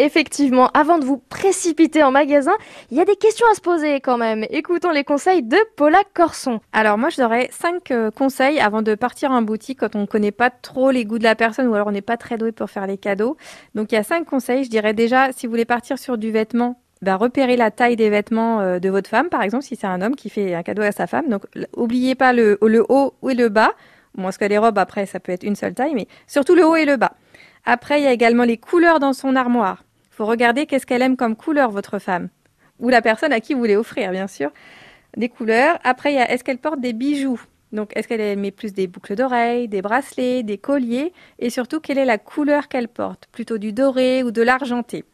Effectivement, avant de vous précipiter en magasin, il y a des questions à se poser quand même. Écoutons les conseils de Paula Corson. Alors moi, je donnerais cinq euh, conseils avant de partir en boutique quand on ne connaît pas trop les goûts de la personne ou alors on n'est pas très doué pour faire les cadeaux. Donc il y a cinq conseils. Je dirais déjà, si vous voulez partir sur du vêtement, bah, repérez la taille des vêtements euh, de votre femme, par exemple, si c'est un homme qui fait un cadeau à sa femme. Donc, n'oubliez pas le, le haut ou le bas. Bon, parce que les robes, après, ça peut être une seule taille, mais surtout le haut et le bas. Après, il y a également les couleurs dans son armoire faut regarder qu'est-ce qu'elle aime comme couleur, votre femme. Ou la personne à qui vous voulez offrir, bien sûr. Des couleurs. Après, il y a est-ce qu'elle porte des bijoux? Donc, est-ce qu'elle met plus des boucles d'oreilles, des bracelets, des colliers? Et surtout, quelle est la couleur qu'elle porte? Plutôt du doré ou de l'argenté?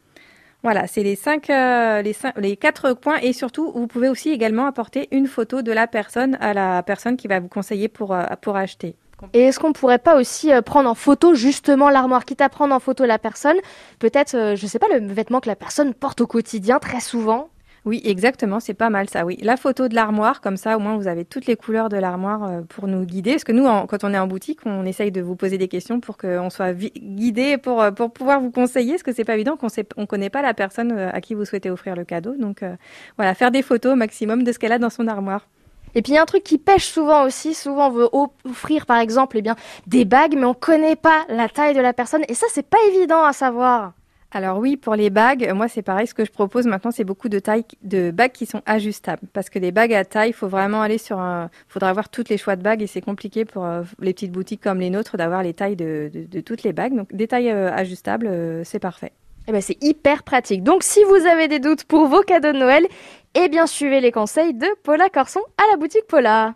Voilà, c'est les cinq, euh, les, les quatre points. Et surtout, vous pouvez aussi également apporter une photo de la personne à la personne qui va vous conseiller pour, euh, pour acheter. Et est-ce qu'on pourrait pas aussi euh, prendre en photo justement l'armoire, quitte à prendre en photo la personne, peut-être, euh, je sais pas, le vêtement que la personne porte au quotidien très souvent? Oui, exactement, c'est pas mal ça, oui. La photo de l'armoire, comme ça au moins vous avez toutes les couleurs de l'armoire euh, pour nous guider. Parce que nous, quand on est en boutique, on essaye de vous poser des questions pour qu'on soit guidé, pour, pour pouvoir vous conseiller, parce que c'est pas évident qu'on ne on connaît pas la personne à qui vous souhaitez offrir le cadeau. Donc voilà, faire des photos au maximum de ce qu'elle a dans son armoire. Et puis il y a un truc qui pêche souvent aussi, souvent on veut offrir par exemple eh bien, des bagues, mais on ne connaît pas la taille de la personne, et ça c'est pas évident à savoir. Alors oui, pour les bagues, moi c'est pareil. Ce que je propose maintenant, c'est beaucoup de tailles de bagues qui sont ajustables, parce que les bagues à taille, il faut vraiment aller sur un. Faudra avoir toutes les choix de bagues et c'est compliqué pour euh, les petites boutiques comme les nôtres d'avoir les tailles de, toutes les bagues. Donc des tailles euh, ajustables, euh, c'est parfait. Eh ben, c'est hyper pratique. Donc si vous avez des doutes pour vos cadeaux de Noël, eh bien suivez les conseils de Paula Corson à la boutique Paula.